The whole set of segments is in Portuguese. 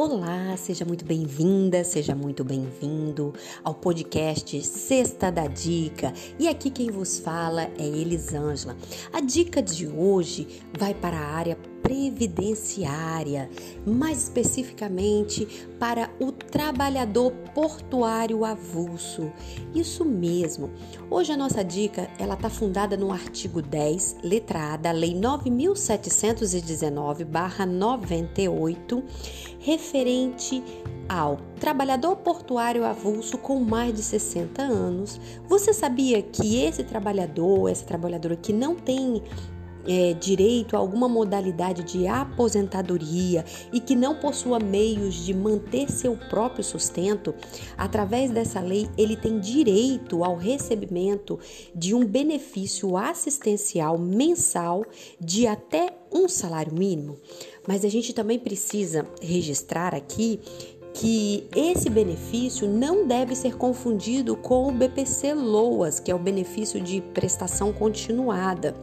Olá, seja muito bem-vinda, seja muito bem-vindo ao podcast Sexta da Dica. E aqui quem vos fala é Elisângela. A dica de hoje vai para a área previdenciária, mais especificamente para o trabalhador portuário avulso. Isso mesmo. Hoje a nossa dica, ela está fundada no artigo 10, letra A da Lei 9719/98, referente ao trabalhador portuário avulso com mais de 60 anos. Você sabia que esse trabalhador, essa trabalhadora que não tem é, direito a alguma modalidade de aposentadoria e que não possua meios de manter seu próprio sustento, através dessa lei ele tem direito ao recebimento de um benefício assistencial mensal de até um salário mínimo. Mas a gente também precisa registrar aqui que esse benefício não deve ser confundido com o BPC LOAS, que é o benefício de prestação continuada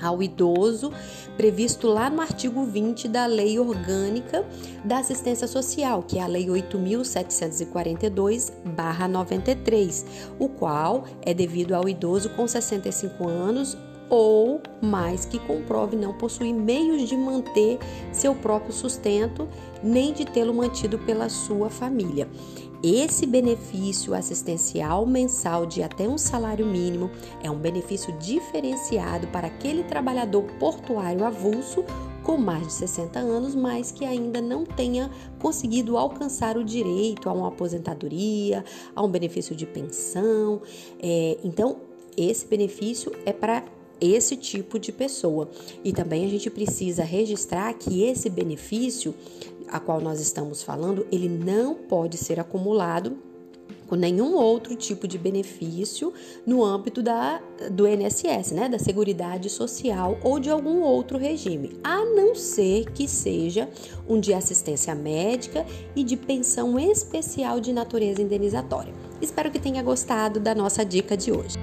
ao idoso, previsto lá no artigo 20 da Lei Orgânica da Assistência Social, que é a Lei 8742/93, o qual é devido ao idoso com 65 anos ou mais que comprove não possuir meios de manter seu próprio sustento, nem de tê-lo mantido pela sua família. Esse benefício assistencial mensal de até um salário mínimo é um benefício diferenciado para aquele trabalhador portuário avulso com mais de 60 anos, mas que ainda não tenha conseguido alcançar o direito a uma aposentadoria, a um benefício de pensão. É, então, esse benefício é para esse tipo de pessoa. E também a gente precisa registrar que esse benefício a qual nós estamos falando, ele não pode ser acumulado com nenhum outro tipo de benefício no âmbito da, do INSS, né, da Seguridade Social ou de algum outro regime, a não ser que seja um de assistência médica e de pensão especial de natureza indenizatória. Espero que tenha gostado da nossa dica de hoje.